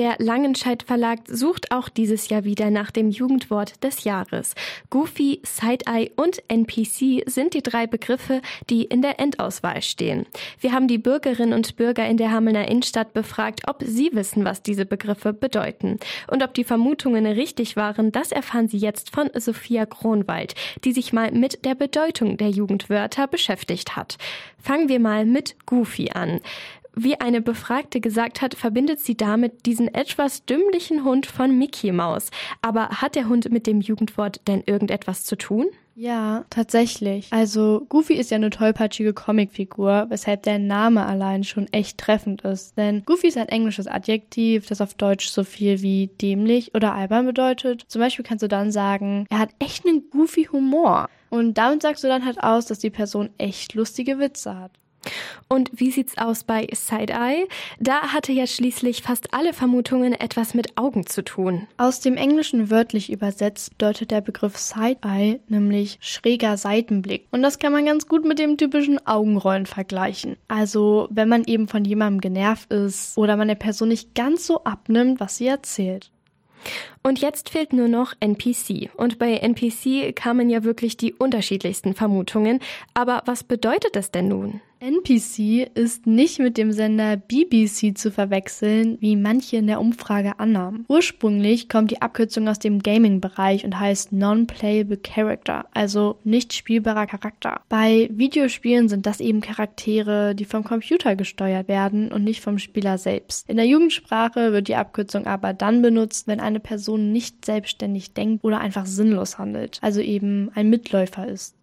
der Langenscheidt Verlag sucht auch dieses Jahr wieder nach dem Jugendwort des Jahres. Goofy, Side-Eye und NPC sind die drei Begriffe, die in der Endauswahl stehen. Wir haben die Bürgerinnen und Bürger in der Hamelner Innenstadt befragt, ob sie wissen, was diese Begriffe bedeuten. Und ob die Vermutungen richtig waren, das erfahren Sie jetzt von Sophia Kronwald, die sich mal mit der Bedeutung der Jugendwörter beschäftigt hat. Fangen wir mal mit Goofy an. Wie eine Befragte gesagt hat, verbindet sie damit diesen etwas dümmlichen Hund von Mickey Mouse. Aber hat der Hund mit dem Jugendwort denn irgendetwas zu tun? Ja, tatsächlich. Also Goofy ist ja eine tollpatschige Comicfigur, weshalb der Name allein schon echt treffend ist. Denn Goofy ist ein englisches Adjektiv, das auf Deutsch so viel wie dämlich oder albern bedeutet. Zum Beispiel kannst du dann sagen, er hat echt einen Goofy Humor. Und damit sagst du dann halt aus, dass die Person echt lustige Witze hat. Und wie sieht's aus bei Side-Eye? Da hatte ja schließlich fast alle Vermutungen etwas mit Augen zu tun. Aus dem Englischen wörtlich übersetzt bedeutet der Begriff Side-Eye nämlich schräger Seitenblick. Und das kann man ganz gut mit dem typischen Augenrollen vergleichen. Also, wenn man eben von jemandem genervt ist oder man der Person nicht ganz so abnimmt, was sie erzählt. Und jetzt fehlt nur noch NPC. Und bei NPC kamen ja wirklich die unterschiedlichsten Vermutungen. Aber was bedeutet das denn nun? NPC ist nicht mit dem Sender BBC zu verwechseln, wie manche in der Umfrage annahmen. Ursprünglich kommt die Abkürzung aus dem Gaming-Bereich und heißt Non-Playable Character, also nicht spielbarer Charakter. Bei Videospielen sind das eben Charaktere, die vom Computer gesteuert werden und nicht vom Spieler selbst. In der Jugendsprache wird die Abkürzung aber dann benutzt, wenn eine Person nicht selbstständig denkt oder einfach sinnlos handelt, also eben ein Mitläufer ist.